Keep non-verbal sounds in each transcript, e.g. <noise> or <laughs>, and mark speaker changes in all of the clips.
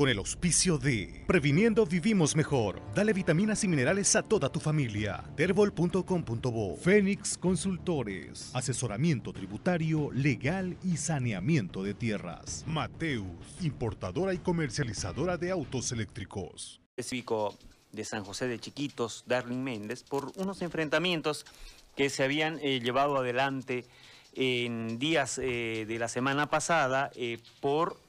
Speaker 1: con el auspicio de Previniendo Vivimos Mejor. Dale vitaminas y minerales a toda tu familia. Terbol.com.bo Fénix Consultores. Asesoramiento tributario, legal y saneamiento de tierras. Mateus, importadora y comercializadora de autos eléctricos.
Speaker 2: Cívico de San José de Chiquitos, Darling Méndez, por unos enfrentamientos que se habían eh, llevado adelante en días eh, de la semana pasada eh, por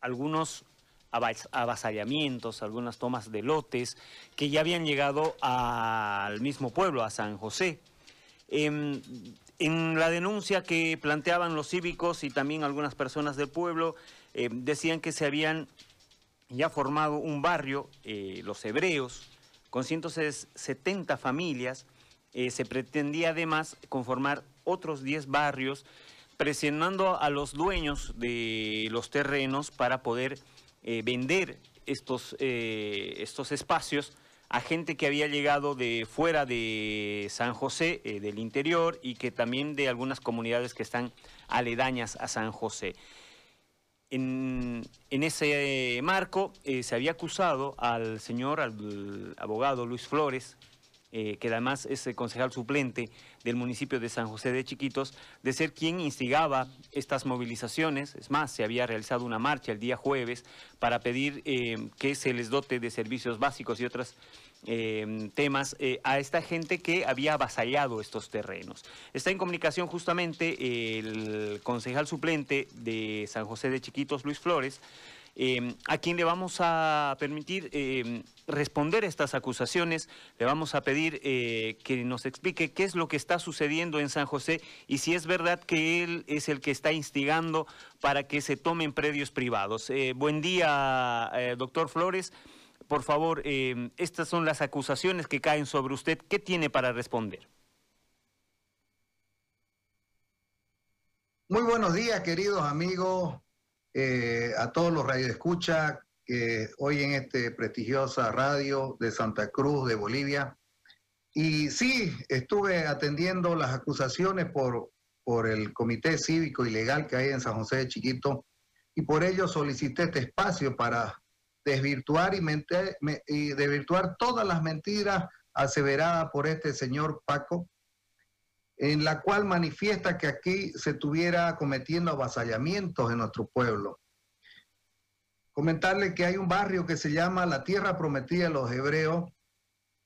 Speaker 2: algunos avasallamientos, algunas tomas de lotes que ya habían llegado al mismo pueblo, a San José. Em, en, la denuncia que planteaban los cívicos y también algunas personas del pueblo, em, decían que se habían ya formado un barrio, eh, los hebreos, con 170 familias. Eh, se pretendía además conformar otros 10 barrios, presionando a los dueños de los terrenos para poder eh, vender estos, eh, estos espacios a gente que había llegado de fuera de San José, eh, del interior, y que también de algunas comunidades que están aledañas a San José. En, en ese marco se había acusado al señor, al abogado Luis Flores, eh, que además es el concejal suplente del municipio de San José de Chiquitos, de ser quien instigaba estas movilizaciones. Es más, se había realizado una marcha el día jueves para pedir eh, que se les dote de servicios básicos y otros eh, temas a esta gente que había avasallado estos terrenos. Está en comunicación justamente el concejal suplente de San José de Chiquitos, Luis Flores, Em, a quien le vamos a permitir em, responder estas acusaciones, le vamos a pedir eh, que nos explique qué es lo que está sucediendo en San José y si es verdad que él es el que está instigando para que se tomen predios privados. Eh, buen día, eh, doctor Flores. Por favor, em, estas son las acusaciones que caen sobre usted. ¿Qué tiene para responder?
Speaker 3: Muy buenos días, queridos amigos eh, a todos los radioescuchas que hoy en este prestigiosa radio de Santa Cruz de Bolivia. Y sí, estuve atendiendo las acusaciones por, por el Comité Cívico y Legal que hay en San José de Chiquito y por ello solicité este espacio para desvirtuar y, y desvirtuar todas las mentiras aseveradas por este señor Paco en la cual manifiesta que aquí se estuviera cometiendo avasallamientos en nuestro pueblo. Comentarle que hay un barrio que se llama la Tierra Prometida de los Hebreos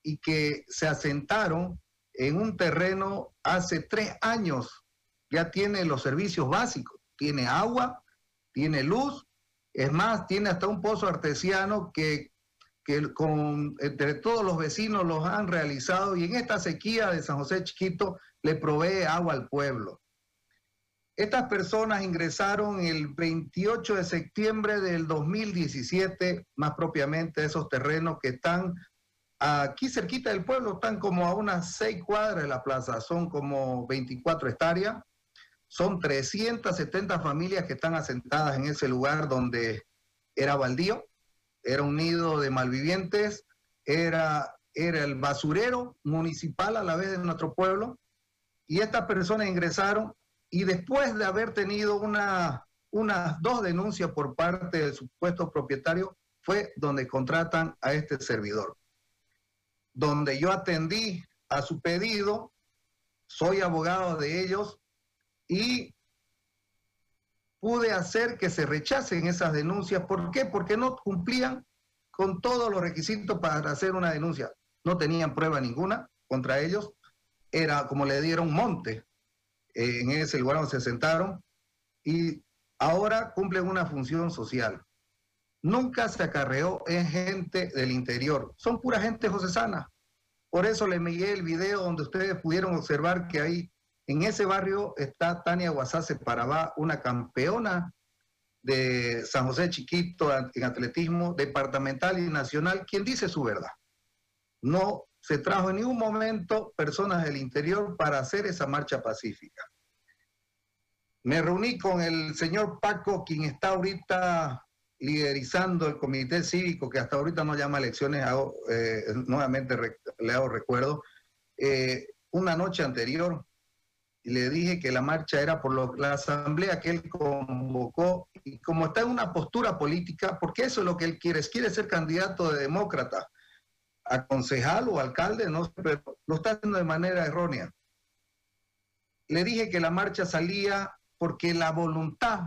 Speaker 3: y que se asentaron en un terreno hace tres años. Ya tiene los servicios básicos, tiene agua, tiene luz, es más, tiene hasta un pozo artesiano que, que con, entre todos los vecinos los han realizado y en esta sequía de San José Chiquito le provee agua al pueblo. Estas personas ingresaron el 28 de septiembre del 2017, más propiamente esos terrenos que están aquí cerquita del pueblo, están como a unas seis cuadras de la plaza, son como 24 hectáreas, son 370 familias que están asentadas en ese lugar donde era baldío, era un nido de malvivientes, era, era el basurero municipal a la vez de nuestro pueblo, y estas personas ingresaron y después de haber tenido una, unas dos denuncias por parte del supuesto propietario, fue donde contratan a este servidor. Donde yo atendí a su pedido, soy abogado de ellos y pude hacer que se rechacen esas denuncias. ¿Por qué? Porque no cumplían con todos los requisitos para hacer una denuncia. No tenían prueba ninguna contra ellos era como le dieron monte en ese lugar donde se sentaron y ahora cumplen una función social. Nunca se acarreó en gente del interior, son pura gente josesana. Por eso le envié el video donde ustedes pudieron observar que ahí en ese barrio está Tania Guasase Parabá, una campeona de San José Chiquito en atletismo departamental y nacional, quien dice su verdad. No se trajo en ningún momento personas del interior para hacer esa marcha pacífica. Me reuní con el señor Paco, quien está ahorita liderizando el comité cívico, que hasta ahorita no llama elecciones, eh, nuevamente le hago recuerdo, eh, una noche anterior, y le dije que la marcha era por la asamblea que él convocó y como está en una postura política, porque eso es lo que él quiere, quiere ser candidato de demócrata a concejal o alcalde, no sé, pero lo está haciendo de manera errónea. Le dije que la marcha salía porque la voluntad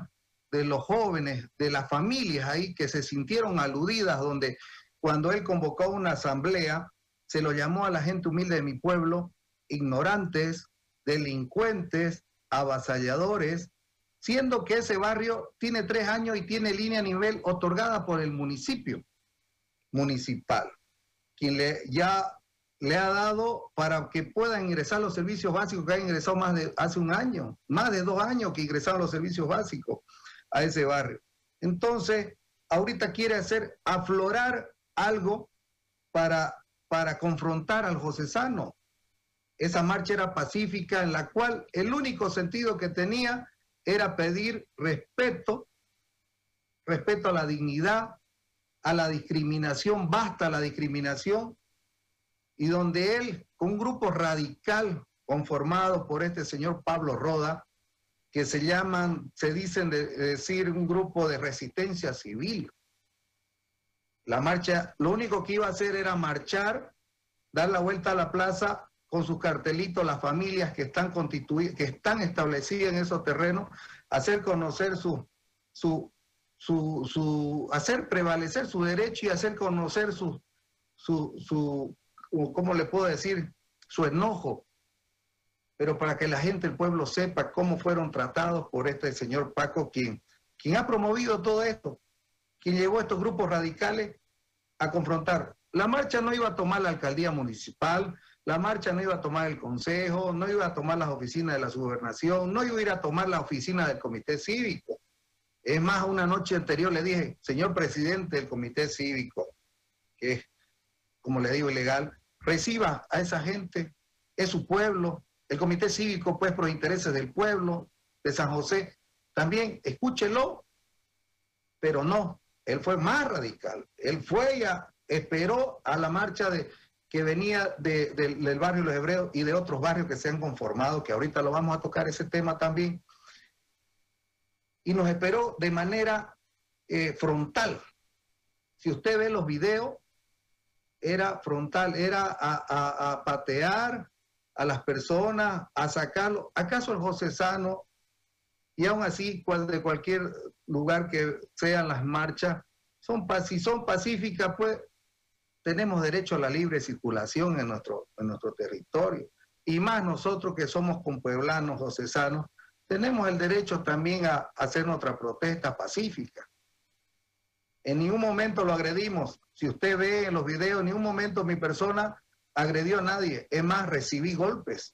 Speaker 3: de los jóvenes, de las familias ahí que se sintieron aludidas, donde cuando él convocó una asamblea, se lo llamó a la gente humilde de mi pueblo, ignorantes, delincuentes, avasalladores, siendo que ese barrio tiene tres años y tiene línea a nivel otorgada por el municipio municipal, quien le, ya le ha dado para que puedan ingresar los servicios básicos que han ingresado más de hace un año, más de dos años que ingresaron los servicios básicos a ese barrio. Entonces, ahorita quiere hacer aflorar algo para, para confrontar al José Sano. Esa marcha era pacífica en la cual el único sentido que tenía era pedir respeto, respeto a la dignidad, a la discriminación, basta la discriminación, y donde él, con un grupo radical conformado por este señor Pablo Roda, que se llaman, se dicen de, decir un grupo de resistencia civil. La marcha, lo único que iba a hacer era marchar, dar la vuelta a la plaza con sus cartelitos las familias que están constituidas, que están establecidas en esos terrenos, hacer conocer su, su, su, su, hacer prevalecer su derecho y hacer conocer su, su, su, ¿cómo le puedo decir? Su enojo. Pero para que la gente, el pueblo sepa cómo fueron tratados por este señor Paco, quien, quien ha promovido todo esto, quien llevó a estos grupos radicales a confrontar. La marcha no iba a tomar la alcaldía municipal, la marcha no iba a tomar el consejo, no iba a tomar las oficinas de la subgobernación, no iba a ir a tomar la oficina del comité cívico. Es más, una noche anterior le dije, señor presidente del comité cívico, que es, como le digo, ilegal, reciba a esa gente, es su pueblo, el comité cívico, pues, por intereses del pueblo de San José, también escúchelo, pero no, él fue más radical, él fue ya, esperó a la marcha de, que venía del barrio Los Hebreos y de otros barrios que se han conformado, que ahorita lo vamos a tocar ese tema también, y nos esperó de manera eh, frontal. Si usted ve los videos, era frontal, era a, patear a las personas, a sacarlo. ¿Acaso el José Sano, y aún así, de cualquier lugar que sean las marchas, son, si son pacíficas, pues tenemos derecho a la libre circulación en nuestro, en nuestro territorio. Y más nosotros que somos compueblanos o cesanos, tenemos el derecho también a, hacer nuestra protesta pacífica. En ningún momento lo agredimos. Si usted ve en los videos, en ningún momento mi persona agredió a nadie. Es más, recibí golpes.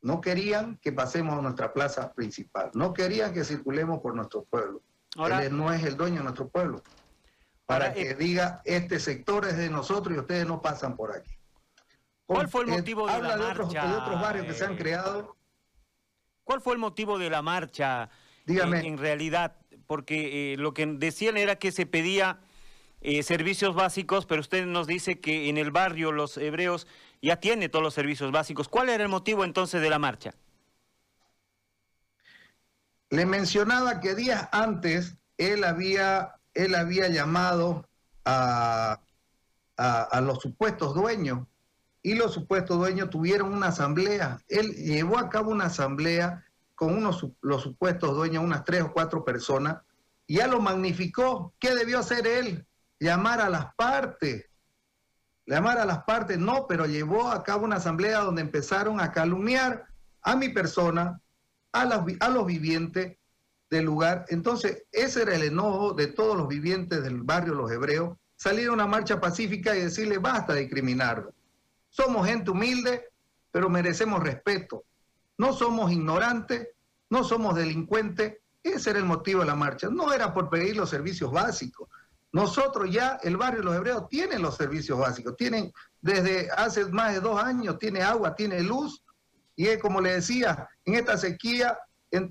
Speaker 3: No querían que pasemos a nuestra plaza principal. No querían que circulemos por nuestro pueblo. Ahora, Él no es el dueño de nuestro pueblo para que eh, diga este sector es de nosotros y ustedes no pasan por aquí.
Speaker 2: ¿Cuál fue el motivo de la
Speaker 3: marcha? Otros, de otros barrios que se han creado.
Speaker 2: ¿Cuál fue el motivo de la marcha?
Speaker 3: Dígame.
Speaker 2: En, realidad, porque eh, lo que decían era que se pedía eh, servicios básicos, pero usted nos dice que en el barrio los hebreos ya tiene todos los servicios básicos. ¿Cuál era el motivo entonces de la marcha?
Speaker 3: Le mencionaba que días antes él había él había llamado a, los supuestos dueños y los supuestos dueños tuvieron una asamblea. Él llevó a cabo una asamblea con unos, los supuestos dueños, unas tres o cuatro personas, y ya lo magnificó. ¿Qué debió hacer él? Llamar a las partes. Llamar a las partes, no, pero llevó a cabo una asamblea donde empezaron a calumniar a mi persona, a, a los vivientes, del lugar. Entonces, ese era el enojo de todos los vivientes del barrio Los Hebreos, salir a una marcha pacífica y decirle basta de discriminarlo. Somos gente humilde, pero merecemos respeto. No somos ignorantes, no somos delincuentes. Ese era el motivo de la marcha. No era por pedir los servicios básicos. Nosotros ya, el barrio Los Hebreos tiene los servicios básicos. Tienen, desde hace más de dos años, tiene agua, tiene luz. Y es como le decía, en esta sequía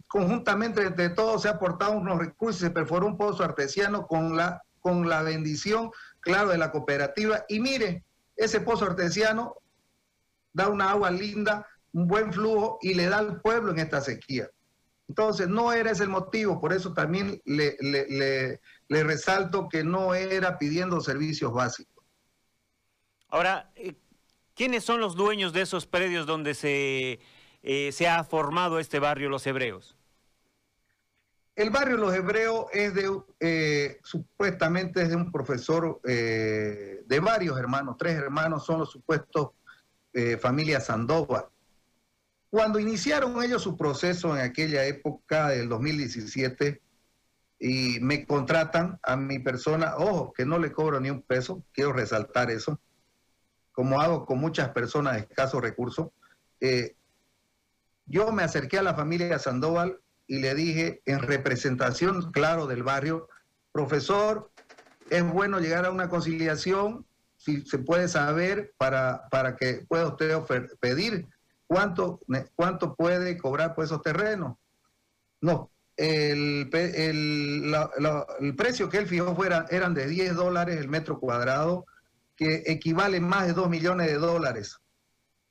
Speaker 3: conjuntamente entre todos se ha aportado unos recursos, se perforó un pozo artesiano con la, con la bendición, claro, de la cooperativa. Y mire, ese pozo artesiano da una agua linda un buen flujo y le da al pueblo en esta sequía. Entonces, no era ese el motivo, por eso también le, le, resalto que no era pidiendo servicios básicos.
Speaker 2: Ahora, eh, ¿quiénes son los dueños de esos predios donde se, eh, se ha formado este barrio Los Hebreos?
Speaker 3: El barrio Los Hebreos es de, eh, supuestamente es de un profesor de varios hermanos, tres hermanos son los supuestos familia Sandoval. Cuando iniciaron ellos su proceso en aquella época del 2017 y me contratan a mi persona, ojo, que no le cobro ni un peso, quiero resaltar eso, como hago con muchas personas de escasos recursos, eh, yo me acerqué a la familia Sandoval y le dije, en representación, claro, del barrio, profesor, es bueno llegar a una conciliación, si se puede saber, para, para que pueda usted pedir ¿Cuánto, cuánto puede cobrar por esos terrenos? No, el, el, precio que él fijó fuera, eran de 10 dólares el metro cuadrado, que equivale más de 2 millones de dólares.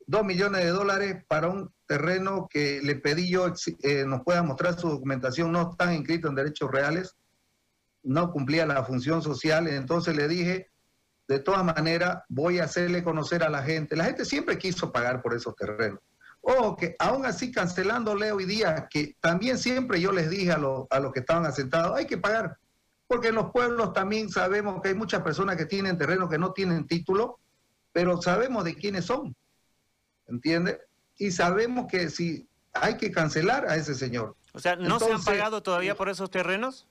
Speaker 3: 2 millones de dólares para un terreno que le pedí yo eh, nos pueda mostrar su documentación, no están inscritos en derechos reales, no cumplía la función social, entonces le dije, de todas maneras, voy a hacerle conocer a la gente. La gente siempre quiso pagar por esos terrenos. O que aún así cancelándole hoy día, que también siempre yo les dije a, a los que estaban asentados, hay que pagar, porque en los pueblos también sabemos que hay muchas personas que tienen terrenos que no tienen título, pero sabemos de quiénes son, ¿entiende? Y sabemos que si hay que cancelar a ese señor.
Speaker 2: O sea, ¿no se han pagado todavía por esos terrenos?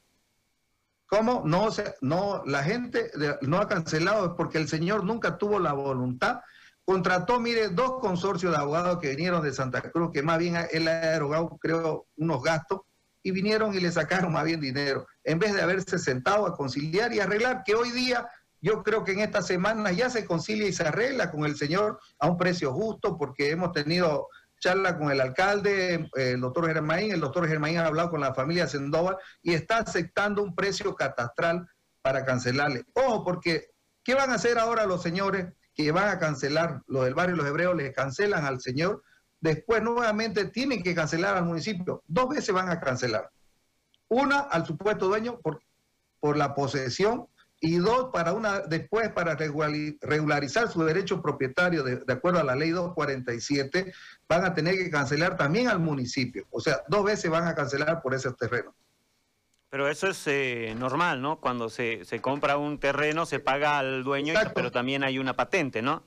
Speaker 3: ¿Cómo? No, no, la gente no ha cancelado porque el señor nunca tuvo la voluntad contrató, mire, dos consorcios de abogados que vinieron de Santa Cruz, que más bien él ha erogado, creo, unos gastos, y vinieron y le sacaron más bien dinero, en vez de haberse sentado a conciliar y arreglar, que hoy día yo creo que en esta semana ya se concilia y se arregla con el señor a un precio justo, porque hemos tenido charla con el alcalde, el doctor Germain, el doctor Germain ha hablado con la familia Sendoval y está aceptando un precio catastral para cancelarle. Ojo, porque ¿qué van a hacer ahora los señores? que van a cancelar, los del barrio Los Hebreos le cancelan al señor, después nuevamente tienen que cancelar al municipio. Dos veces van a cancelar. Una al supuesto dueño por, por la posesión y dos para una después para regularizar su derecho propietario de, de, acuerdo a la ley 247 van a tener que cancelar también al municipio. O sea, dos veces van a cancelar por ese terreno.
Speaker 2: Pero eso es eh, normal, ¿no? Cuando se, se, compra un terreno se paga al dueño, pero también hay una patente, ¿no?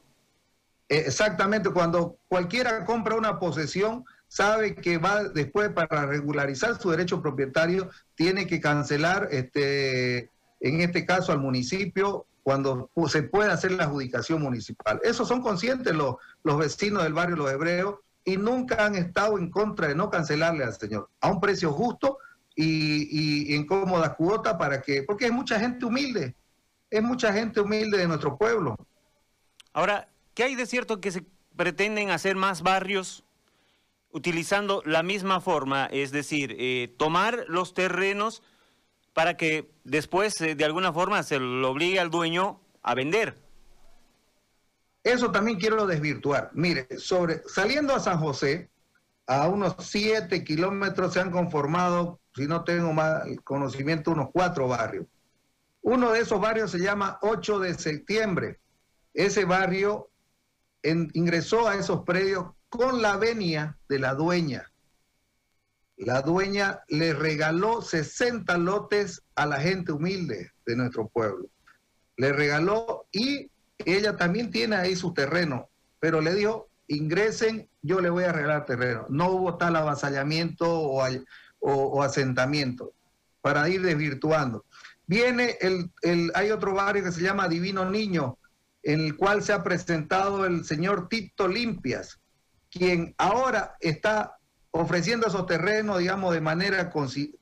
Speaker 3: Exactamente, cuando cualquiera compra una posesión, sabe que va después para regularizar su derecho propietario, tiene que cancelar, este, en este caso al municipio, cuando se puede hacer la adjudicación municipal. Eso son conscientes los, los vecinos del barrio Los Hebreos y nunca han estado en contra de no cancelarle al señor a un precio justo y, en cómoda cuota para que, porque es mucha gente humilde, es mucha gente humilde de nuestro pueblo.
Speaker 2: Ahora, ¿qué hay de cierto que se pretenden hacer más barrios utilizando la misma forma? Es decir, eh, tomar los terrenos para que después eh, de alguna forma se lo obligue al dueño a vender.
Speaker 3: Eso también quiero desvirtuar. Mire, sobre saliendo a San José, a unos siete kilómetros se han conformado si no tengo más conocimiento, unos cuatro barrios. Uno de esos barrios se llama 8 de septiembre. Ese barrio ingresó a esos predios con la venia de la dueña. La dueña le regaló 60 lotes a la gente humilde de nuestro pueblo. Le regaló y ella también tiene ahí su terreno, pero le dijo, ingresen, yo le voy a regalar terreno. No hubo tal avasallamiento o, asentamiento, para ir desvirtuando. Viene el, el, hay otro barrio que se llama Divino Niño, en el cual se ha presentado el señor Tito Limpias, quien ahora está ofreciendo esos terrenos, digamos, de manera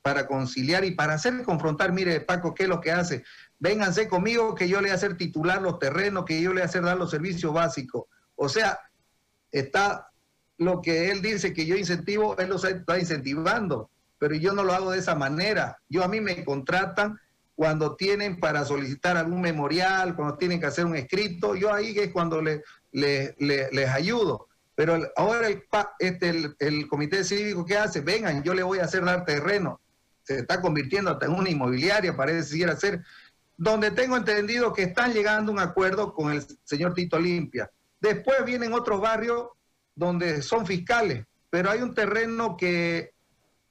Speaker 3: para conciliar y para hacer confrontar, mire Paco, ¿qué es lo que hace? Vénganse conmigo que yo le voy a hacer titular los terrenos, que yo le voy a hacer dar los servicios básicos. O sea, está lo que él dice que yo incentivo, él lo está incentivando pero yo no lo hago de esa manera. Yo a mí me contratan cuando tienen para solicitar algún memorial, cuando tienen que hacer un escrito, yo ahí es cuando les ayudo. Pero ahora el, este, el, comité cívico, ¿qué hace? Vengan, yo le voy a hacer dar terreno. Se está convirtiendo hasta en una inmobiliaria, parece que ser. Donde tengo entendido que están llegando a un acuerdo con el señor Tito Limpia. Después vienen otros barrios donde son fiscales, pero hay un terreno que,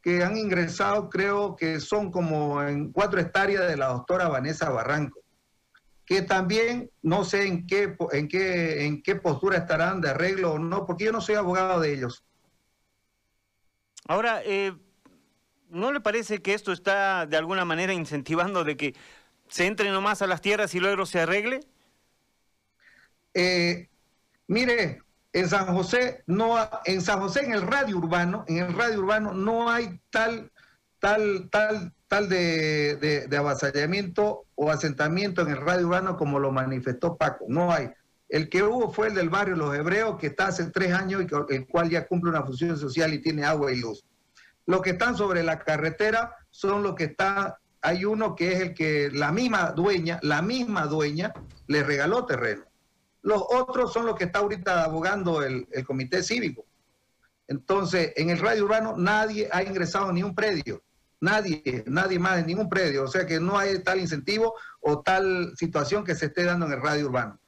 Speaker 3: que han ingresado, creo que son como en cuatro hectáreas de la doctora Vanessa Barranco que también no sé en qué, en qué, en qué postura estarán de arreglo o no, porque yo no soy abogado de ellos.
Speaker 2: Ahora, eh, ¿no le parece que esto está de alguna manera incentivando de que se entre nomás a las tierras y luego se arregle?
Speaker 3: Eh, mire, en San José no en San José en el radio urbano, en el radio urbano no hay tal tal tal tal de, avasallamiento o asentamiento en el radio urbano como lo manifestó Paco. No hay. El que hubo fue el del barrio Los Hebreos, que está hace tres años y el cual ya cumple una función social y tiene agua y luz. Los que están sobre la carretera son los que está, hay uno que es el que la misma dueña, la misma dueña le regaló terreno. Los otros son los que está ahorita abogando el, el comité cívico. Entonces, en el radio urbano nadie ha ingresado ni un predio. Nadie, nadie más en ningún predio. O sea que no hay tal incentivo o tal situación que se esté dando en el radio urbano.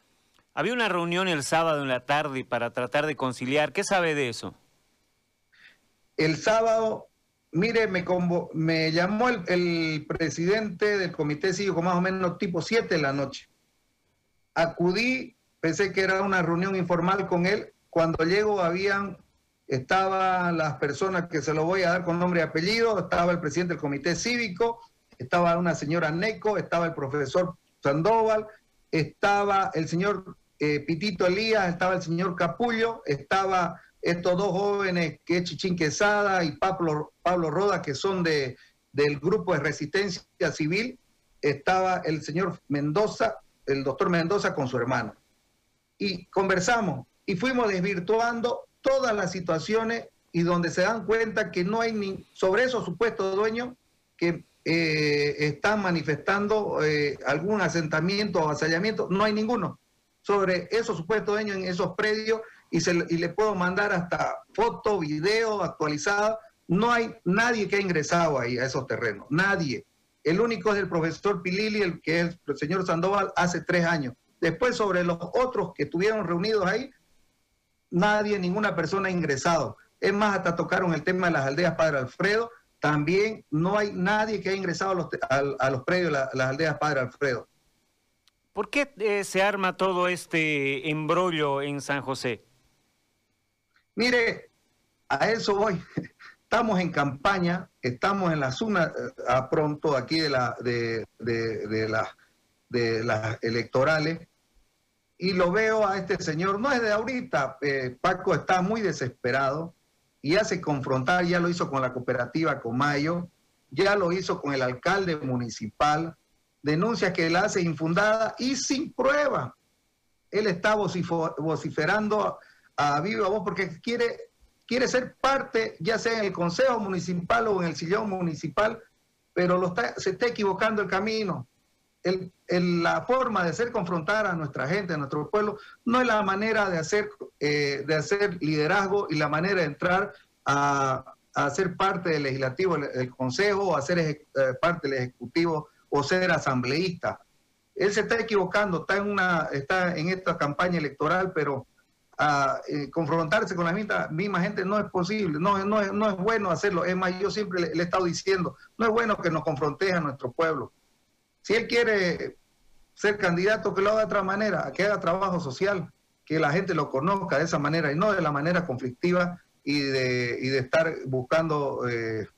Speaker 2: Había una reunión el sábado en la tarde para tratar de conciliar. ¿Qué sabe de eso?
Speaker 3: El sábado, mire, me, me llamó el, presidente del comité cívico más o menos tipo 7 de la noche. Acudí, pensé que era una reunión informal con él. Cuando llego habían estaban las personas que se lo voy a dar con nombre y apellido, estaba el presidente del comité cívico, estaba una señora Neco, estaba el profesor Sandoval, estaba el señor eh, Pitito Elías, estaba el señor Capullo, estaba estos dos jóvenes que es Chichín Quesada y Pablo, Pablo Roda, que son de, del grupo de resistencia civil, estaba el señor Mendoza, el doctor Mendoza con su hermano. Y conversamos y fuimos desvirtuando todas las situaciones y donde se dan cuenta que no hay ni sobre esos supuestos dueños que eh, están manifestando eh, algún asentamiento o avasallamiento, no hay ninguno. Sobre esos supuestos dueños en esos predios y, se, y le puedo mandar hasta foto, video actualizada. No hay nadie que ha ingresado ahí a esos terrenos, nadie. El único es el profesor Pilili, el que es el señor Sandoval, hace tres años. Después, sobre los otros que estuvieron reunidos ahí, nadie, ninguna persona ha ingresado. Es más, hasta tocaron el tema de las aldeas Padre Alfredo. También no hay nadie que haya ingresado a los, a, los predios, las aldeas Padre Alfredo.
Speaker 2: ¿Por qué eh, se arma todo este embrollo en San José?
Speaker 3: Mire, a eso voy. <laughs> Estamos en campaña, estamos en la zona eh, a pronto aquí de, la, de, de, de las electorales y lo veo a este señor, no es de ahorita, eh, Paco está muy desesperado y hace confrontar, ya lo hizo con la cooperativa Comayo, ya lo hizo con el alcalde municipal, denuncias que él hace infundada y sin prueba. Él está vociferando a, viva voz porque quiere, quiere ser parte, ya sea en el consejo municipal o en el sillón municipal, pero lo se está equivocando el camino el, la forma de hacer confrontar a nuestra gente, a nuestro pueblo, no es la manera de hacer, eh, de hacer liderazgo y la manera de entrar a, a ser parte del legislativo, del consejo, o a ser eh, parte del ejecutivo o ser asambleísta. Él se está equivocando, está en, una, está en esta campaña electoral, pero a, eh, confrontarse con la misma, misma, gente no es posible, no, no, es, no es bueno hacerlo. Es más, yo siempre le, le he estado diciendo, no es bueno que nos confronte a nuestro pueblo si él quiere ser candidato, que lo haga de otra manera, que haga trabajo social, que la gente lo conozca de esa manera y no de la manera conflictiva y de, de estar buscando eh,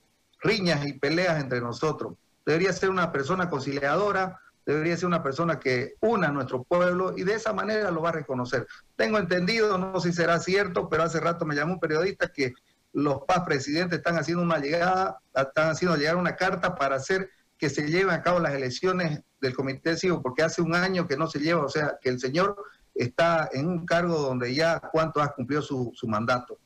Speaker 3: riñas y peleas entre nosotros. Debería ser una persona conciliadora, debería ser una persona que una a nuestro pueblo y de esa manera lo va a reconocer. Tengo entendido, no sé si será cierto, pero hace rato me llamó un periodista que los PAS presidentes están haciendo una llegada, están haciendo llegar una carta para hacer que se lleven a cabo las elecciones del Comité Cívico, porque hace un año que no se lleva, o sea, que el señor está en un cargo donde ya cuánto ha cumplido su, mandato.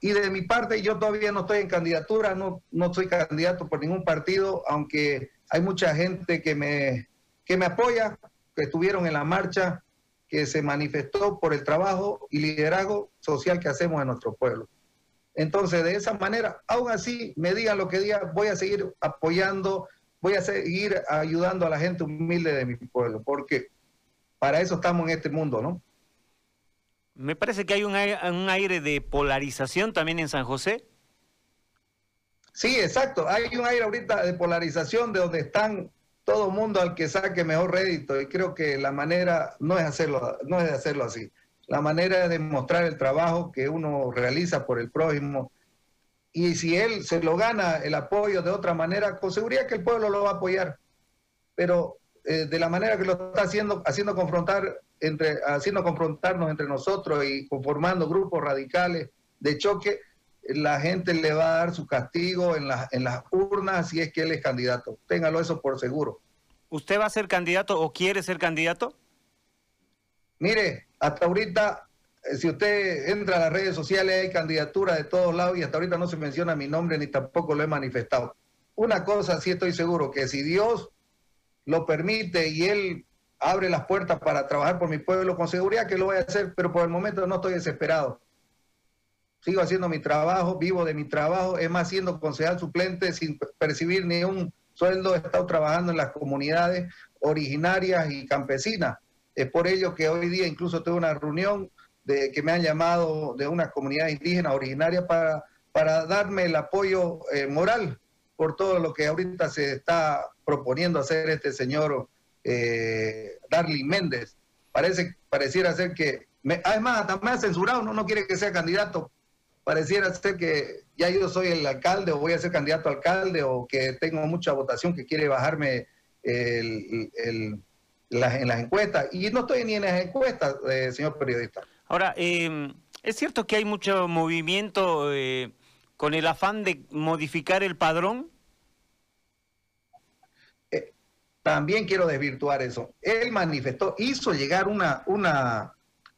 Speaker 3: Y de mi parte, yo todavía no estoy en candidatura, no, no soy candidato por ningún partido, aunque hay mucha gente que me, que me apoya, que estuvieron en la marcha, que se manifestó por el trabajo y liderazgo social que hacemos en nuestro pueblo. Entonces, de esa manera, aún así, me digan lo que digan, voy a seguir apoyando, voy a seguir ayudando a la gente humilde de mi pueblo, porque para eso estamos en este mundo, ¿no?
Speaker 2: Me parece que hay un aire, de polarización también en San José.
Speaker 3: Sí, exacto. Hay un aire ahorita de polarización de donde están todo el mundo al que saque mejor rédito y creo que la manera no es hacerlo, no es hacerlo así. La manera es demostrar el trabajo que uno realiza por el prójimo y si él se lo gana el apoyo de otra manera, con seguridad que el pueblo lo va a apoyar. Pero eh, de la manera que lo está haciendo, haciendo confrontar entre, haciendo confrontarnos entre nosotros y conformando grupos radicales de choque, la gente le va a dar su castigo en, en las urnas si es que él es candidato. Téngalo eso por seguro.
Speaker 2: ¿Usted va a ser candidato o quiere ser candidato?
Speaker 3: Mire, hasta ahorita, eh, si usted entra a las redes sociales, hay candidaturas de todos lados y hasta ahorita no se menciona mi nombre ni tampoco lo he manifestado. Una cosa sí estoy seguro, que si Dios lo permite y él abre las puertas para trabajar por mi pueblo, con seguridad que lo voy a hacer, pero por el momento no estoy desesperado. Sigo haciendo mi trabajo, vivo de mi trabajo, es más, siendo concejal suplente sin percibir ni un sueldo, he estado trabajando en las comunidades originarias y campesinas. Es por ello que hoy día incluso tengo una reunión de que me han llamado de una comunidad indígena originaria para, para darme el apoyo eh, moral por todo lo que ahorita se está proponiendo hacer este señor eh, Darling Méndez. Parece, pareciera ser que, además, hasta me ha censurado, no, no quiere que sea candidato. Pareciera ser que ya yo soy el alcalde o voy a ser candidato a alcalde o que tengo mucha votación que quiere bajarme el, en las encuestas. Y no estoy ni en las encuestas, eh, señor periodista.
Speaker 2: Ahora, em, es cierto que hay mucho movimiento eh, con el afán de modificar el padrón.
Speaker 3: También quiero desvirtuar eso. Él manifestó, hizo llegar una, una,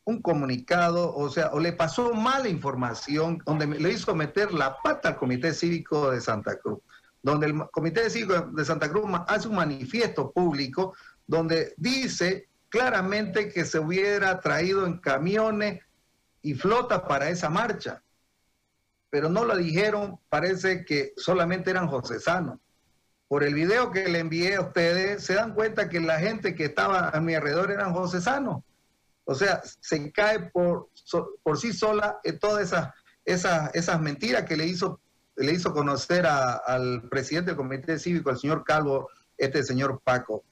Speaker 3: un comunicado, o sea, o le pasó mala información, donde le hizo meter la pata al Comité Cívico de Santa Cruz, donde el Comité Cívico de Santa Cruz hace un manifiesto público donde dice claramente que se hubiera traído en camiones y flota para esa marcha. Pero no lo dijeron, parece que solamente eran josesanos por el video que le envié a ustedes, se dan cuenta que la gente que estaba a mi alrededor eran josesanos. O sea, se cae por, por sí sola en todas esas, esas, esas mentiras que le hizo, le hizo conocer al presidente del Comité Cívico, el señor Calvo, este señor Paco.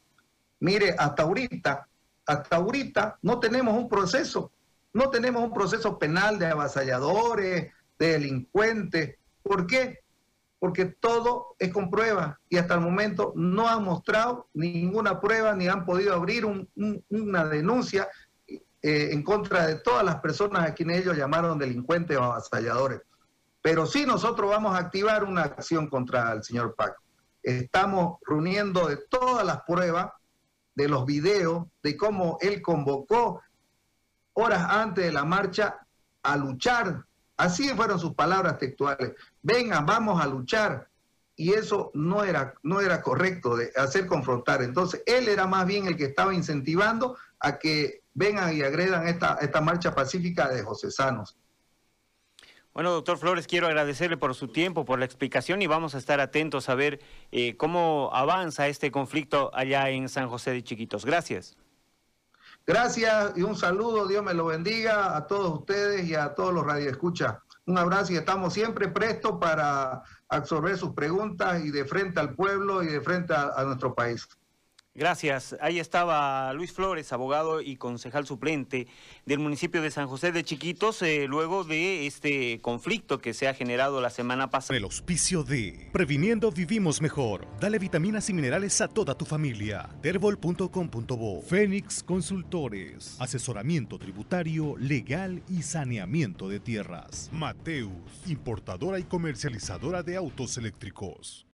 Speaker 3: Mire, hasta ahorita, hasta ahorita no tenemos un proceso, no tenemos un proceso penal de avasalladores, de delincuentes. ¿Por qué? porque todo es con prueba y hasta el momento no han mostrado ninguna prueba ni han podido abrir una denuncia eh, en contra de todas las personas a quienes ellos llamaron delincuentes o avasalladores. Pero sí nosotros vamos a activar una acción contra el señor Paco. Estamos reuniendo de todas las pruebas, de los videos, de cómo él convocó horas antes de la marcha a luchar Así fueron sus palabras textuales. Vengan, vamos a luchar. Y eso no era, no era correcto de hacer confrontar. Entonces, él era más bien el que estaba incentivando a que vengan y agredan esta, esta marcha pacífica de José Sanos.
Speaker 2: Bueno, doctor Flores, quiero agradecerle por su tiempo, por la explicación y vamos a estar atentos a ver eh, cómo avanza este conflicto allá en San José de Chiquitos. Gracias.
Speaker 3: Gracias y un saludo, Dios me lo bendiga a todos ustedes y a todos los radioescuchas. Un abrazo y estamos siempre prestos para absorber sus preguntas y de frente al pueblo y de frente a nuestro país.
Speaker 2: Gracias. Ahí estaba Luis Flores, abogado y concejal suplente del municipio de San José de Chiquitos, eh, luego de este conflicto que se ha generado la semana pasada.
Speaker 1: El auspicio de Previniendo Vivimos Mejor. Dale vitaminas y minerales a toda tu familia. Terbol.com.bo. Fénix Consultores. Asesoramiento tributario, legal y saneamiento de tierras. Mateus, importadora y comercializadora de autos eléctricos.